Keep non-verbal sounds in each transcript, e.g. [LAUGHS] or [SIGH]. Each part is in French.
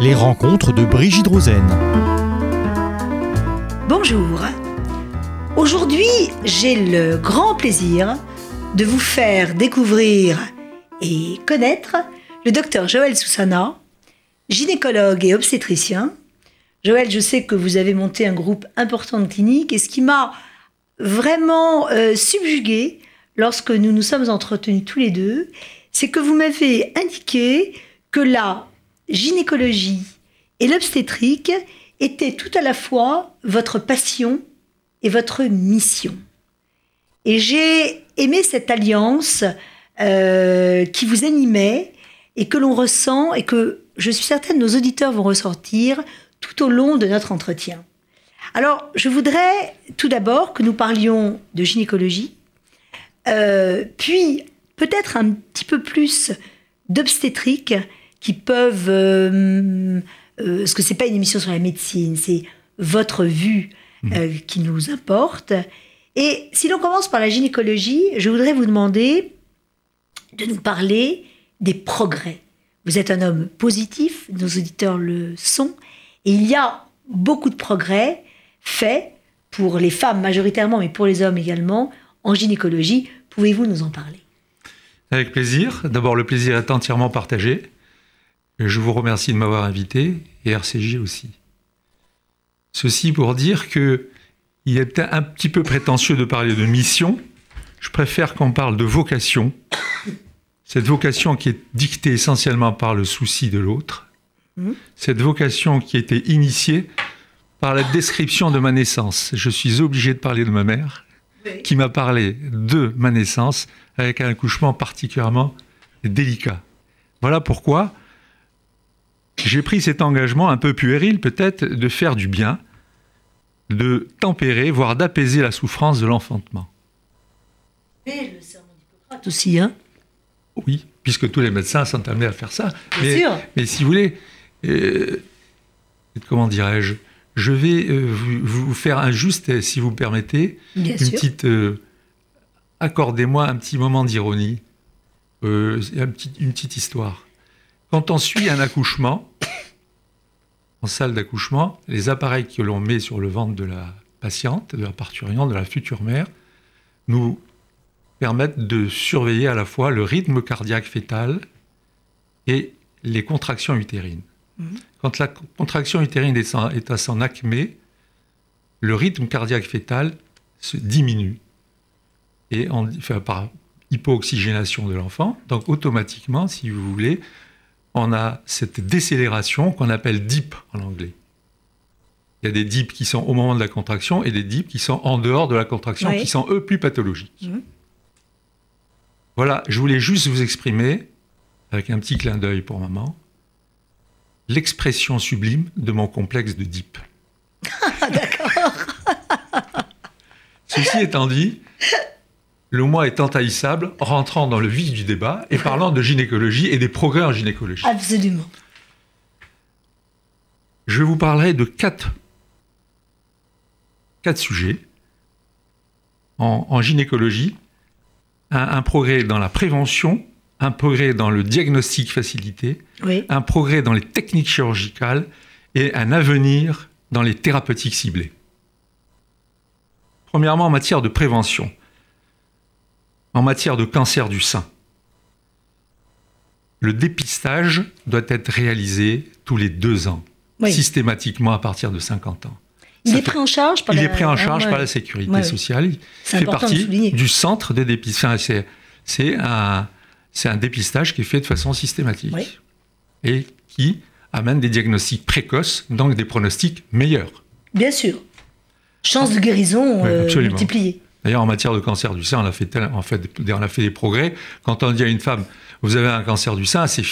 Les rencontres de Brigitte Rosen. Bonjour. Aujourd'hui, j'ai le grand plaisir de vous faire découvrir et connaître le docteur Joël Soussana, gynécologue et obstétricien. Joël, je sais que vous avez monté un groupe important de cliniques et ce qui m'a vraiment euh, subjugué lorsque nous nous sommes entretenus tous les deux, c'est que vous m'avez indiqué que la gynécologie et l'obstétrique étaient tout à la fois votre passion et votre mission. Et j'ai aimé cette alliance euh, qui vous animait et que l'on ressent et que je suis certaine nos auditeurs vont ressortir tout au long de notre entretien. Alors, je voudrais tout d'abord que nous parlions de gynécologie, euh, puis peut-être un petit peu plus d'obstétrique qui peuvent... Euh, euh, ce que c'est pas une émission sur la médecine, c'est votre vue euh, qui nous importe. Et si l'on commence par la gynécologie, je voudrais vous demander de nous parler des progrès. Vous êtes un homme positif, nos auditeurs le sont, et il y a beaucoup de progrès faits pour les femmes majoritairement, mais pour les hommes également, en gynécologie. Pouvez-vous nous en parler? Avec plaisir. D'abord, le plaisir est entièrement partagé. Je vous remercie de m'avoir invité et RCJ aussi. Ceci pour dire que il est un petit peu prétentieux de parler de mission. Je préfère qu'on parle de vocation. Cette vocation qui est dictée essentiellement par le souci de l'autre. Mmh. Cette vocation qui a été initiée par la description de ma naissance. Je suis obligé de parler de ma mère, qui m'a parlé de ma naissance avec un accouchement particulièrement délicat. Voilà pourquoi j'ai pris cet engagement un peu puéril peut-être de faire du bien, de tempérer, voire d'apaiser la souffrance de l'enfantement. Et le serment d'Hippocrate aussi, hein Oui, puisque tous les médecins sont amenés à faire ça. Bien mais, sûr. mais si vous voulez, euh, comment dirais-je, je vais euh, vous, vous, faire un juste, si vous me permettez, Bien une sûr. petite. Euh, accordez-moi un petit moment d'ironie, euh, un petit, une petite histoire. Quand on suit un accouchement, en salle d'accouchement, les appareils que l'on met sur le ventre de la patiente, de la parturiente, de la future mère, nous permettent de surveiller à la fois le rythme cardiaque fœtal et les contractions utérines. Mmh. Quand la contraction utérine est, à son acmé, le rythme cardiaque fœtal se diminue et on, enfin, par hypooxygénation de l'enfant. Donc automatiquement, si vous voulez, on a cette décélération qu'on appelle dip en anglais. Il y a des dips qui sont au moment de la contraction et des dips qui sont en dehors de la contraction, Oui. qui sont eux plus pathologiques. Mhm. Voilà, je voulais juste vous exprimer, avec un petit clin d'œil pour maman, l'expression sublime de mon complexe de dip. [LAUGHS] D'accord. Ceci étant dit, le mois est intaillissable, rentrant dans le vif du débat et parlant de gynécologie et des progrès en gynécologie. Absolument. Je vous parlerai de quatre, quatre sujets en, en gynécologie. Un, un, progrès dans la prévention, un progrès dans le diagnostic facilité, oui. un progrès dans les techniques chirurgicales et un avenir dans les thérapeutiques ciblées. Premièrement, en matière de prévention en matière de cancer du sein. Le dépistage doit être réalisé tous les deux ans, oui. systématiquement à partir de 50 ans. Il Ça est pris en charge par il la, est pris en charge ouais. par la sécurité ouais. sociale. Il fait partie du centre de dépistage. Enfin, c'est un, un dépistage qui est fait de façon systématique Oui. et qui amène des diagnostics précoces, donc des pronostics meilleurs. Bien sûr. Chance de guérison Ouais, euh, multipliée. D'ailleurs, en matière de cancer du sein, on a fait, tel- en fait, on a fait des progrès. Quand on dit à une femme, vous avez un cancer du sein, c'est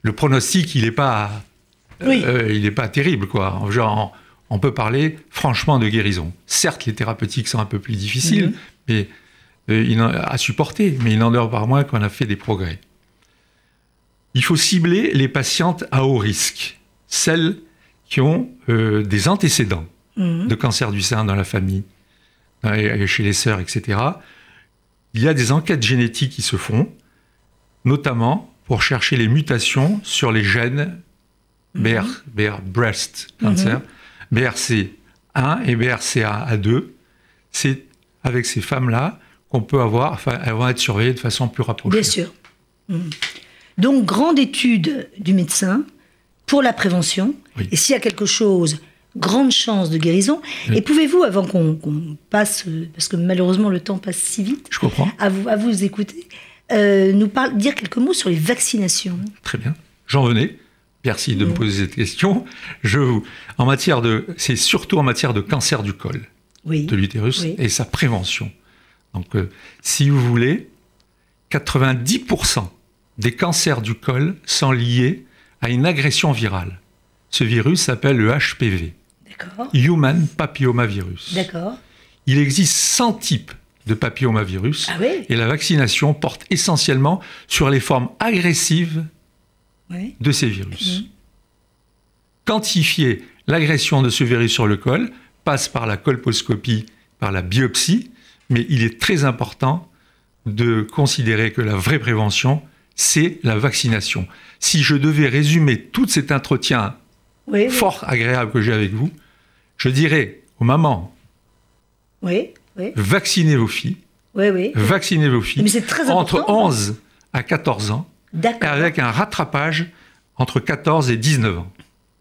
le pronostic, il n'est pas, Oui. euh, il est pas terrible, quoi. Genre, on, on peut parler franchement de guérison. Certes, les thérapeutiques sont un peu plus difficiles, Mhm. mais euh, il en- à supporter, mais il n'en demeure pas moins qu'on a fait des progrès. Il faut cibler les patientes à haut risque, celles qui ont euh, des antécédents Mhm. de cancer du sein dans la famille, chez les sœurs, etc. Il y a des enquêtes génétiques qui se font, notamment pour chercher les mutations sur les gènes BR, BR breast cancer, BRC1 et BRCA2. C'est avec ces femmes-là qu'on peut avoir, enfin, elles vont être surveillées de façon plus rapprochée. Bien sûr. Mhm. Donc, grande étude du médecin pour la prévention. Oui. Et s'il y a quelque chose, grande chance de guérison. Et pouvez-vous, avant qu'on passe, parce que malheureusement le temps passe si vite, Je comprends. à vous, à vous écouter, euh, nous parle, dire quelques mots sur les vaccinations Très bien. J'en venais. Merci de me poser cette question. Je, vous- en matière de, c'est surtout en matière de cancer du col Oui. de l'utérus Oui. et sa prévention. Donc, euh, si vous voulez, 90% des cancers du col sont liés à une agression virale. Ce virus s'appelle le HPV, D'accord. Human Papillomavirus. D'accord. Il existe 100 types de papillomavirus Ah oui et la vaccination porte essentiellement sur les formes agressives Oui. de ces virus. Mhm. Quantifier l'agression de ce virus sur le col passe par la colposcopie, par la biopsie, mais il est très important de considérer que la vraie prévention, c'est la vaccination. Si je devais résumer tout cet entretien Oui. oui. fort agréable que j'ai avec vous, je dirais aux mamans, Oui. Vaccinez vos filles, vaccinez vos filles Mais c'est très entre important. 11 à 14 ans, avec un rattrapage entre 14 et 19 ans.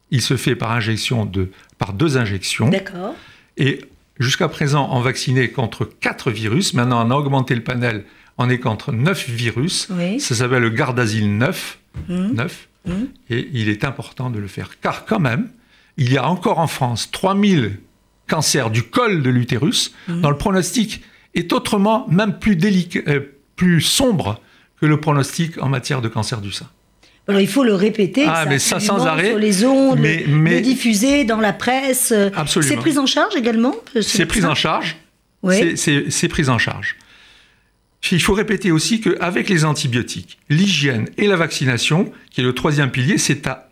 Il se fait par injection de, par deux injections. D'accord. Et jusqu'à présent, on vaccinait contre quatre virus. Maintenant, on a augmenté le panel. On est contre neuf virus. Oui. Ça s'appelle le Gardasil 9. Mhm. 9. Mhm. Et il est important de le faire. Car quand même, il y a encore en France 3000 cancers du col de l'utérus, Mhm. dont le pronostic est autrement même plus, délicat, euh, plus sombre que le pronostic en matière de cancer du sein. Alors il faut le répéter, Ah, mais ça, sans arrêt. sur les ondes, Mais- le, mais- le diffuser dans la presse. Absolument. C'est pris en charge également euh, ce C'est pris médecin? en charge. C'est pris en charge. Il faut répéter aussi qu'avec les antibiotiques, l'hygiène et la vaccination, qui est le troisième pilier, c'est à,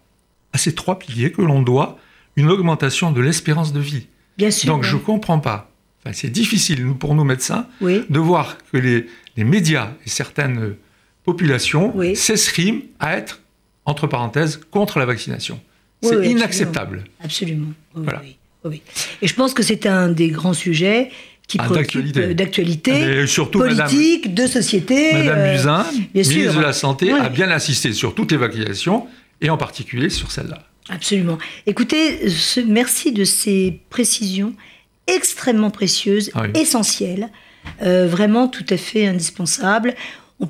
à ces trois piliers que l'on doit une augmentation de l'espérance de vie. Bien sûr. Donc oui. je ne comprends pas, enfin, c'est difficile pour nous médecins Oui. de voir que les, les médias et certaines euh, populations Oui. s'escriment à être, entre parenthèses, contre la vaccination. C'est inacceptable. Absolument. Oui, Voilà. Et je pense que c'est un des grands sujets qui Ah, préoccupe d'actualité. euh, Mais surtout, Madame- politique, de société. Madame euh, Buzyn, sûr. ministre de la Santé, Oui. a bien insisté sur toutes les vaccinations et en particulier sur celle-là. Absolument. Écoutez, ce- merci de ces précisions extrêmement précieuses, Ah oui. essentielles, euh, vraiment tout à fait indispensables. On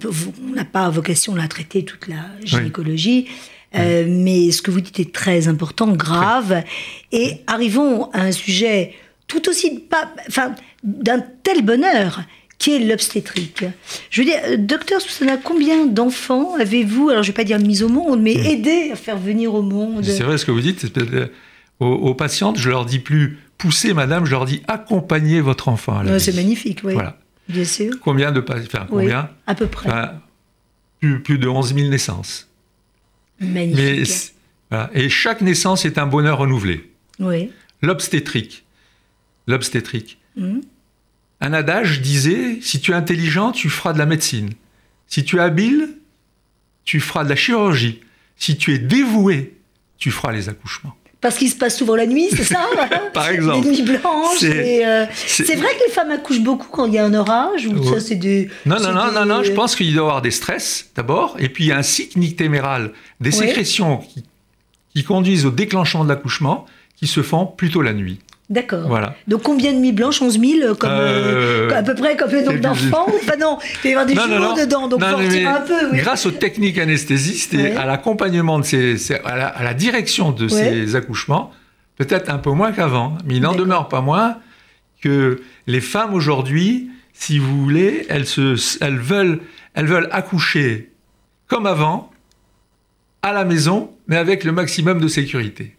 n'a pas vocation à traiter toute la gynécologie, euh, mais ce que vous dites est très important, grave. Et arrivons à un sujet tout aussi pas, enfin, d'un tel bonheur qui est l'obstétrique. Je veux dire, euh, docteur Susanna, combien d'enfants avez-vous, alors je ne vais pas dire mis au monde, mais aidé à faire venir au monde? C'est vrai ce que vous dites. euh, Aux, aux patientes, je leur dis plus poussez, madame, je leur dis accompagnez votre enfant. Ouais. C'est magnifique, oui. Voilà. Bien sûr. Combien de enfin, Oui, combien? à peu près. Enfin, plus, plus de 11 000 naissances. Magnifique. Mais, c'est- voilà. Et chaque naissance est un bonheur renouvelé. Oui. L'obstétrique. L'obstétrique. Mhm. Un adage disait si tu es intelligent, tu feras de la médecine. Si tu es habile, tu feras de la chirurgie. Si tu es dévoué, tu feras les accouchements. Parce qu'il se passe souvent la nuit, c'est ça [LAUGHS] Par exemple. Les nuits blanches. C'est- euh, c'est- vrai que les femmes accouchent beaucoup quand il y a un orage ou Ouais. ça. Non, non, non, des- non, non, je pense qu'il doit y avoir des stress d'abord, et puis il y a un cycle nictéméral, des Ouais. sécrétions qui, qui conduisent au déclenchement de l'accouchement, qui se font plutôt la nuit. D'accord. Voilà. Donc combien de nuits blanches? 11 000 comme, Euh, euh, À peu près comme le nombre d'enfants? [LAUGHS] Enfin non, il y avoir des Non, jumeaux non. dedans, donc faut mais un peu. Oui. Grâce aux techniques anesthésistes et Ouais. à l'accompagnement de ces, ces- à, la, à la direction de ces accouchements, peut-être un peu moins qu'avant, mais il n'en demeure pas moins que les femmes aujourd'hui, si vous voulez, elles, se, elles, veulent, elles veulent accoucher comme avant, à la maison, mais avec le maximum de sécurité.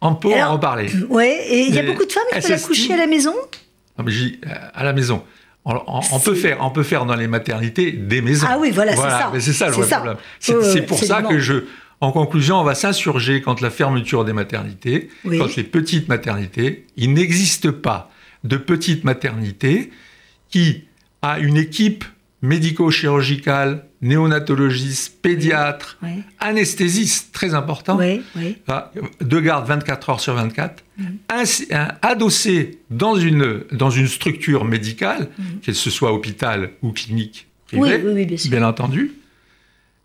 On peut Alors, en reparler. Ouais, et il y a Mais beaucoup de femmes qui s'estime- accoucher à la maison? Non, mais j'ai- euh, à la maison. On, on- on peut faire, on peut faire dans les maternités des maisons. Ah oui, voilà, c'est ça. c'est ça le C'est vrai ça. problème. C'est pour ça que je, en conclusion, on va s'insurger contre la fermeture des maternités, Oui. contre les petites maternités. Il n'existe pas de petite maternité qui a une équipe médico-chirurgical, néonatologiste, pédiatre, Ouais. anesthésiste, très important, Oui, oui. De garde 24 heures sur 24, Mm. ainsi- un- adossé dans une, dans une structure médicale, Mm. qu'elle ce soit hôpital ou clinique Oui, privée, oui, oui, bien entendu,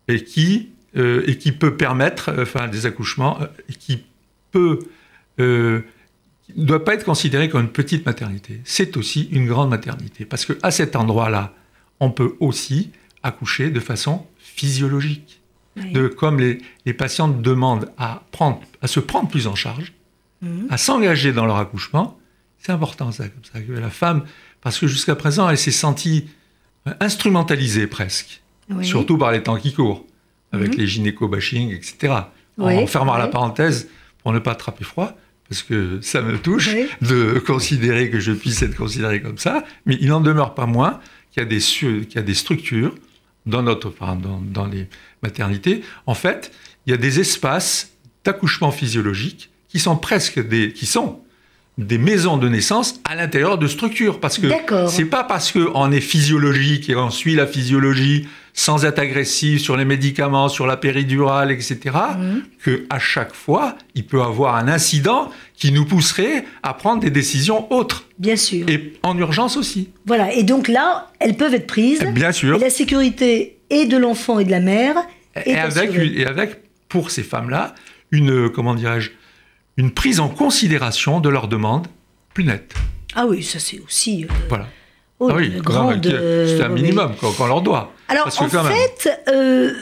et qui, euh, et qui peut permettre euh, enfin, des accouchements, euh, qui peut euh, ne doit pas être considéré comme une petite maternité. C'est aussi une grande maternité, parce que à cet endroit-là, on peut aussi accoucher de façon physiologique Oui. de comme les, les patientes demandent à, prendre, à se prendre plus en charge, Mhm. à s'engager dans leur accouchement, c'est important ça, comme ça, que la femme, parce que jusqu'à présent, elle s'est sentie euh, instrumentalisée presque, Oui. surtout par les temps qui courent, avec Mhm. les gynéco-bashing, etc. Oui, en fermant la parenthèse pour ne pas attraper froid, parce que ça me touche de considérer que je puisse être considéré comme ça, mais il n'en demeure pas moins qu'il y a des, su- qu'il y a des structures dans, notre, enfin, dans, dans les maternités. En fait, il y a des espaces d'accouchement physiologique qui sont presque des, qui sont des maisons de naissance à l'intérieur de structures. Parce que c'est pas parce qu'on est physiologique et on suit la physiologie sans être agressif sur les médicaments, sur la péridurale, etc., Mhm. que à chaque fois, il peut avoir un incident qui nous pousserait à prendre des décisions autres. Bien sûr. Et en urgence aussi. Voilà. Et donc là, elles peuvent être prises. Bien sûr. Et la sécurité et de l'enfant et de la mère est Et avec, et avec, pour ces femmes-là, une, comment dirais-je, une prise en considération de leurs demandes plus nette. Ah oui, ça c'est aussi. euh, Voilà. oh, Ah oui, grande. c'est un euh, oui. minimum qu'on leur doit. Alors en fait, euh,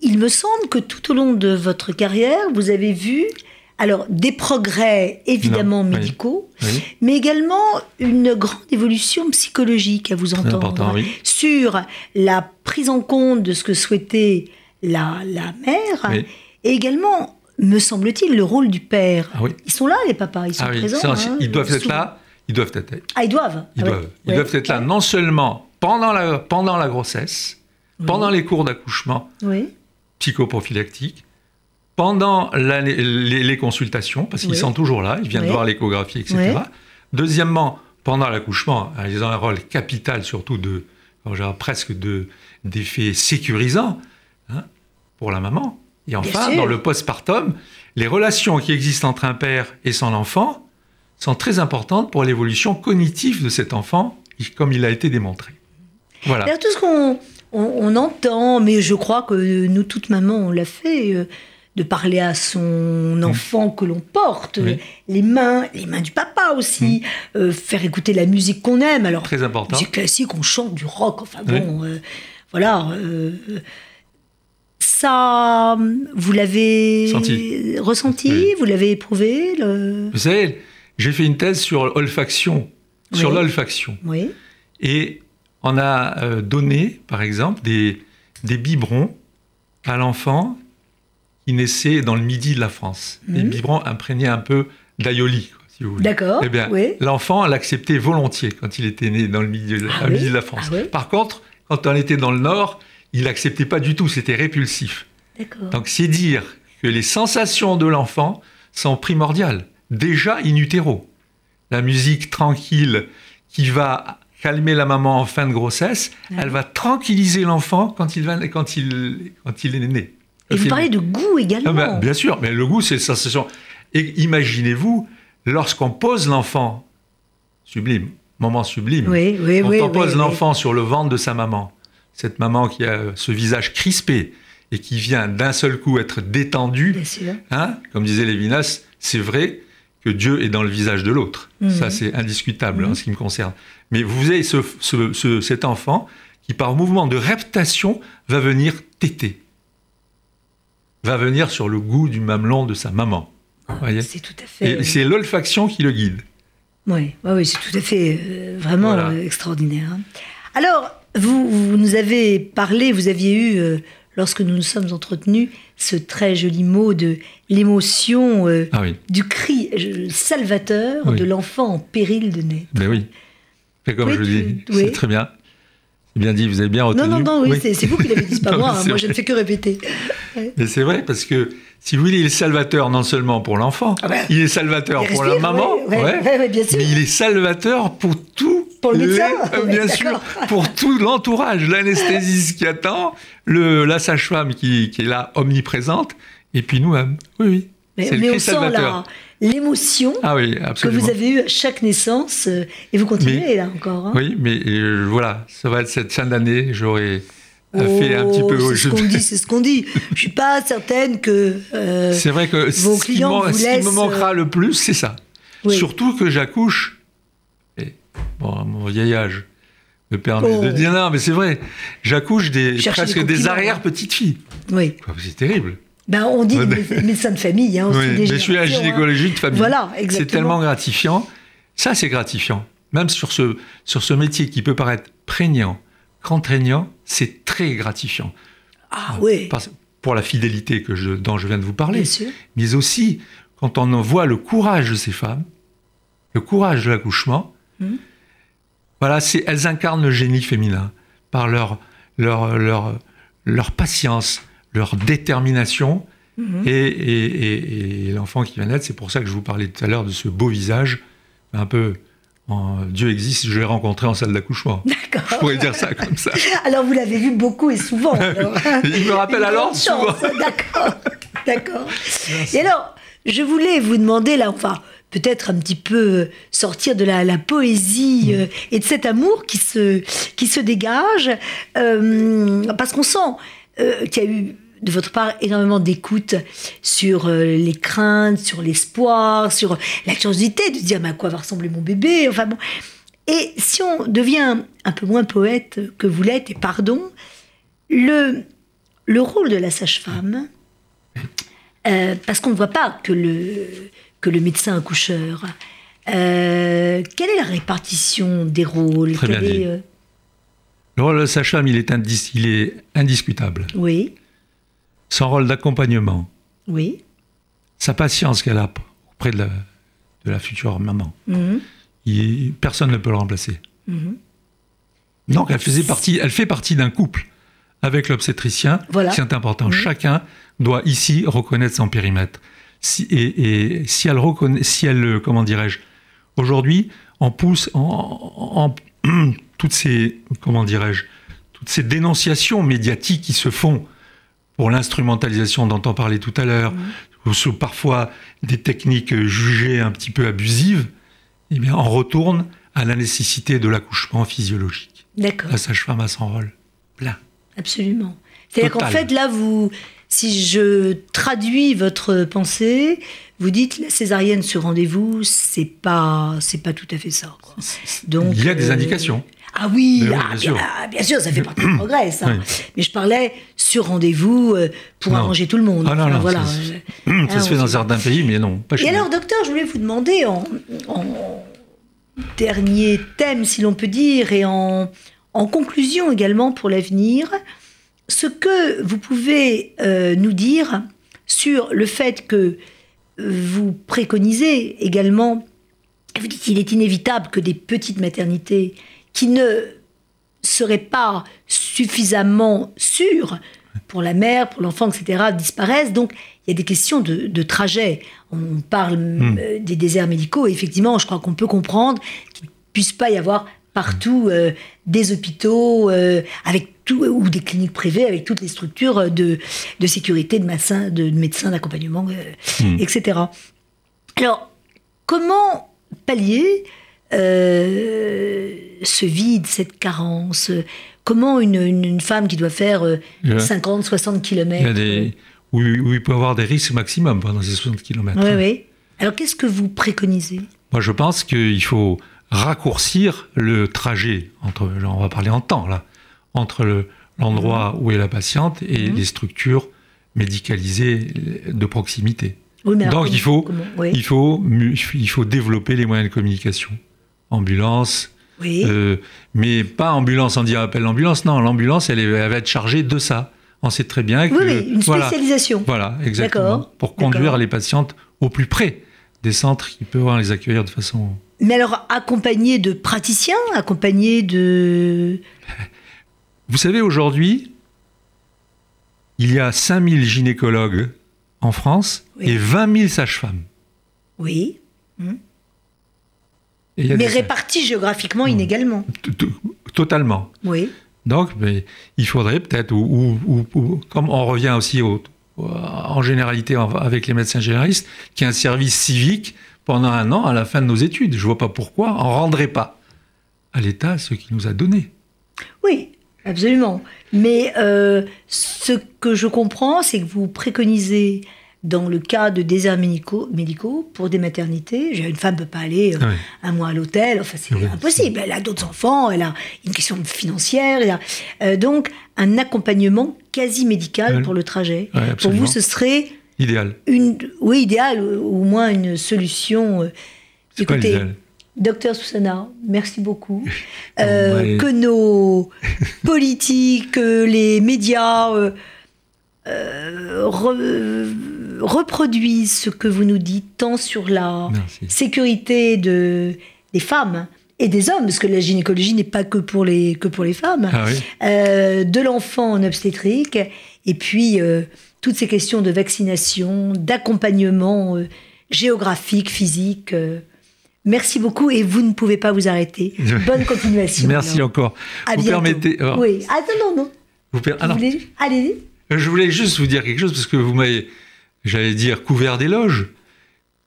il me semble que tout au long de votre carrière, vous avez vu alors des progrès évidemment Non, médicaux, Oui, mais également une grande évolution psychologique à vous entendre oui. sur la prise en compte de ce que souhaitait la, la mère et également, me semble-t-il, le rôle du père. Ah. Ils sont là, les papas, ils sont Ah présents. ça, hein, ils doivent être là. Ils doivent être, Ah, ils doivent. ils Ah doivent, ils Ouais. doivent être là non seulement pendant la, pendant la grossesse, pendant les cours d'accouchement Oui. psychoprophylactiques, pendant la- les, les consultations, parce qu'ils Oui. sont toujours là, ils viennent voir l'échographie, etc. Deuxièmement, pendant l'accouchement, hein, ils ont un rôle capital, surtout de, presque de d'effet sécurisant hein, pour la maman. Et enfin, dans le postpartum, les relations qui existent entre un père et son enfant sont très importantes pour l'évolution cognitive de cet enfant, comme il a été démontré. Voilà. Tout ce qu'on on, on entend, mais je crois que nous, toutes mamans, on l'a fait, euh, de parler à son enfant que l'on porte, Mm. Oui. Mm. euh, les mains, les mains du papa aussi, euh, faire écouter la musique qu'on aime. Alors, Très important. musique classique, on chante du rock, enfin Oui. bon, euh, voilà. euh, ça, vous l'avez Senti. ressenti, Oui. vous l'avez éprouvé le... Vous savez, j'ai fait une thèse sur l'olfaction, sur l'olfaction. Oui, Et on a euh, donné, par exemple, des, des biberons à l'enfant qui naissait dans le midi de la France. Des Mhm. biberons imprégnés un peu d'aïoli, quoi, si vous voulez. d'accord. Eh bien, oui. l'enfant l'acceptait volontiers quand il était né dans le milieu de, Ah la France. Ah oui Par contre, quand on était dans le Nord, il l'acceptait pas du tout, c'était répulsif. D'accord. Donc c'est dire que les sensations de l'enfant sont primordiales, déjà in utero. La musique tranquille qui va calmer la maman en fin de grossesse, Ouais. elle va tranquilliser l'enfant quand il, va, quand, il, quand il est né. Et vous parlez de goût également. Ah ben, bien sûr, mais le goût, c'est sensation. Et imaginez-vous, lorsqu'on pose l'enfant, sublime, moment sublime, oui, oui, quand oui. on oui, pose l'enfant sur le ventre de sa maman, cette maman qui a ce visage crispé et qui vient d'un seul coup être détendue, Bien sûr. hein, comme disait Lévinas, c'est vrai que Dieu est dans le visage de l'autre. Mhm. Ça, c'est indiscutable Mhm. en ce qui me concerne. Mais vous avez ce- ce- ce- cet enfant qui, par mouvement de reptation, va venir téter, va venir sur le goût du mamelon de sa maman. Voyez? C'est tout à fait. Et c'est l'olfaction qui le guide. Oui, oui, oui, c'est tout à fait euh, vraiment Voilà. euh, extraordinaire. hein. Alors, vous, vous nous avez parlé, vous aviez eu, euh, lorsque nous nous sommes entretenus, ce très joli mot de l'émotion euh, Ah oui, du cri salvateur Oui. de l'enfant en péril de naître. ben oui. C'est comme Oui, je tu- dis, c'est très bien. Bien dit, vous avez bien retenu. Non, non, non, oui, c'est- vous qui l'avez dit, c'est pas [LAUGHS] Non, moi. hein, moi, je ne fais que répéter. Mais c'est vrai, parce que si vous voulez, il est salvateur non seulement pour l'enfant, Ah ben, il est salvateur Il pour la maman, ouais, ouais, ouais, ouais, ouais, bien sûr. mais il est salvateur pour tout Pour le médecin Les- euh, Bien [LAUGHS] sûr, pour tout l'entourage, l'anesthésiste qui attend, le, la sage-femme qui, qui est là, omniprésente, et puis nous-mêmes. Oui, oui. Mais, le mais on sent l'émotion Ah oui, que vous avez eue à chaque naissance, euh, et vous continuez Mais- là encore. hein. Oui, mais euh, voilà, ça va être cette fin d'année, j'aurais euh, fait un Oh, petit peu. C'est [LAUGHS] ce qu'on dit, c'est ce qu'on dit. Je suis pas certaine que. euh, C'est vrai que Vos ce qui, clients vous ce qui me manquera le plus, c'est ça. Oui. Surtout que j'accouche. Bon, à mon vieil âge me permet Oh. de dire non, mais c'est vrai. J'accouche des, presque des des compliments. arrière-petites-filles. Oui. Quoi, C'est terrible. Ben, on dit Ouais, des mé- médecins de famille. Hein, Oui, mais je suis la générations, hein. gynécologie de famille. Voilà, C'est exactement. tellement gratifiant. Ça, c'est gratifiant. Même sur ce, sur ce métier qui peut paraître prégnant, contraignant, c'est très gratifiant. Ah oui, pour la fidélité que je, dont je viens de vous parler. bien sûr. mais aussi quand on en voit le courage de ces femmes, le courage de l'accouchement. Mhm. Voilà, elles incarnent le génie féminin par leur leur leur leur patience, leur détermination Mhm. et, et, et- et l'enfant qui vient naître. C'est pour ça que je vous parlais tout à l'heure de ce beau visage, un peu en Dieu existe. Je l'ai rencontré en salle d'accouchement. Je D'accord. pourrais dire ça comme ça. [LAUGHS] Alors, vous l'avez vu beaucoup et souvent. [LAUGHS] alors. Il me rappelle Une alors souvent. D'accord. D'accord. Et alors, je voulais vous demander, là, enfin, peut-être un petit peu sortir de la, la poésie Mm. euh, et de cet amour qui se, qui se dégage, euh, parce qu'on sent euh, qu'il y a eu de votre part énormément d'écoute sur euh, les craintes, sur l'espoir, sur la curiosité de se dire mais à quoi va ressembler mon bébé. Enfin bon. Et si on devient un peu moins poète que vous l'êtes, et pardon, le, le rôle de la sage-femme, euh, parce qu'on ne voit pas que le, que le médecin accoucheur, euh, quelle est la répartition des rôles Très est, euh, Le rôle de sage-femme, il il est indiscutable. Oui, Son rôle d'accompagnement, oui. sa patience qu'elle a auprès de la, de la future maman, mhm, il- personne ne peut le remplacer. mhm. Donc elle, faisait partie, elle fait partie d'un couple avec l'obstétricien. Voilà. C'est important. Mhm. Chacun doit ici reconnaître son périmètre. Si, et, et si elle reconnaît, si elle, euh, comment dirais-je, aujourd'hui, on pousse en, en- [CLEARS THROAT] toutes ces, comment dirais-je, toutes ces dénonciations médiatiques qui se font pour l'instrumentalisation dont on parlait tout à l'heure, ou sur parfois des techniques jugées un petit peu abusives, eh bien, on retourne à la nécessité de l'accouchement physiologique. D'accord. La sage-femme a son rôle plein. Absolument. C'est-à-dire qu'en fait, là, vous, si je traduis votre pensée, vous dites la césarienne sur rendez-vous, c'est pas, c'est pas tout à fait ça. quoi. Donc, Il y a des euh, indications. Ah oui, ah, bien sûr. ah, bien sûr, ça fait partie du [CLEARS THROAT] progrès, ça. Oui. Mais je parlais sur rendez-vous euh, pour Non. arranger tout le monde. Ah non, Enfin, non, voilà. ça, [CLEARS THROAT] [CLEARS THROAT] Ça se fait dans certains pays, mais non, pas chez et nous. alors, docteur, je voulais vous demander en, en dernier thème, si l'on peut dire, et en, en conclusion également pour l'avenir, ce que vous pouvez euh, nous dire sur le fait que vous préconisez également, vous dites qu'il est inévitable que des petites maternités qui ne seraient pas suffisamment sûres pour la mère, pour l'enfant, etc., disparaissent. Donc, il y a des questions de, de trajet. On parle euh, des déserts médicaux, et effectivement, je crois qu'on peut comprendre qu'il ne puisse pas y avoir partout euh, des hôpitaux euh, avec tout, ou des cliniques privées avec toutes les structures de, de sécurité, de médecins, de, de médecins d'accompagnement, euh, Hmm. etc. Alors, comment pallier ce vide, cette carence? Comment une, une- une femme qui doit faire euh, Il y a- 50, 60 Il y kilomètres a des, où, où il peut y avoir des risques maximum pendant ces 60 km. Oui, oui. Alors, qu'est-ce que vous préconisez? Moi, je pense qu'il faut raccourcir le trajet, entre, on va parler en temps là, entre le- l'endroit où est la patiente et Mhm. les structures médicalisées de proximité. Oui, mais alors, Donc, il faut- oui. Il, faut, il faut développer les moyens de communication. Ambulance, Oui. Euh, mais pas ambulance, on dit appelle l'ambulance. Non, l'ambulance, elle, va être chargée de ça. On sait très bien que. oui, oui, une voilà, spécialisation. voilà, exactement. D'accord, Pour conduire les patientes au plus près des centres qui peuvent les accueillir de façon. Mais alors, accompagné de praticiens, accompagné de... [LAUGHS] Vous savez, aujourd'hui, il y a 5000 gynécologues en France Oui. et 20 000 sages-femmes. Oui. A Mais des- répartis géographiquement inégalement. T- t- Totalement. Oui. Donc, mais il faudrait peut-être, ou, ou- ou- ou- comme on revient aussi au- au- en généralité avec les médecins généralistes, qu'il y ait un service civique pendant un an à la fin de nos études. Je vois pas pourquoi on rendrait pas à l'État ce qu'il nous a donné. Oui, absolument. Mais euh, ce que je comprends, c'est que vous préconisez, dans le cas de déserts médicaux, médicaux pour des maternités, une femme ne peut pas aller euh, oui. un mois à l'hôtel, enfin c'est Oui, impossible. Elle a d'autres enfants, elle a une question financière. elle a- euh, donc, un accompagnement quasi médical Oui. pour le trajet. Pour vous, ce serait Idéal. une, oui, idéal, ou au moins une solution. euh, C'est Écoutez, l'idéal? Docteur Susana, merci beaucoup. [LAUGHS] Euh, Que nos [LAUGHS] politiques, que les médias euh, euh, re- reproduisent ce que vous nous dites, tant sur la Merci. sécurité de, des femmes et des hommes, parce que la gynécologie n'est pas que pour les, que pour les femmes, Ah oui. euh, de l'enfant en obstétrique, et puis euh, toutes ces questions de vaccination, d'accompagnement euh, géographique, physique. euh. merci beaucoup et vous ne pouvez pas vous arrêter. [LAUGHS] Bonne continuation. Merci alors. encore. À vous bientôt. permettez. alors, Oui. Ah non, non, non. vous per- ah Vous non. voulez- Allez-y. Je voulais juste vous dire quelque chose parce que vous m'avez, j'allais dire, couvert d'éloges,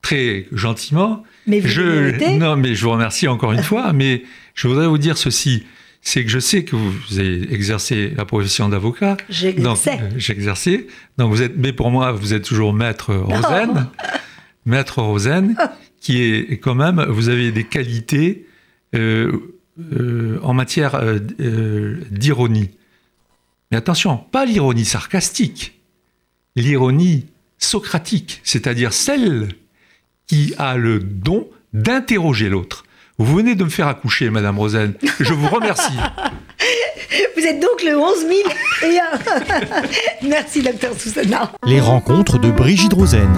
très gentiment. Mais vous je, non, mais je vous remercie encore une [LAUGHS] fois. Mais je voudrais vous dire ceci c'est que je sais que vous avez exercé la profession d'avocat. J'exerçais. euh, J'exerçais. Donc, vous êtes, mais pour moi, vous êtes toujours maître Rosen. [LAUGHS] maître Rosen, qui est quand même, vous avez des qualités euh, euh, en matière euh, euh, d'ironie. Mais attention, pas l'ironie sarcastique, l'ironie socratique, c'est-à-dire celle qui a le don d'interroger l'autre. Vous venez de me faire accoucher, Madame Rosen. Je vous remercie. [LAUGHS] Vous êtes donc le 11 000 et un. [LAUGHS] Merci, docteur Susana. Les rencontres de Brigitte Rosen.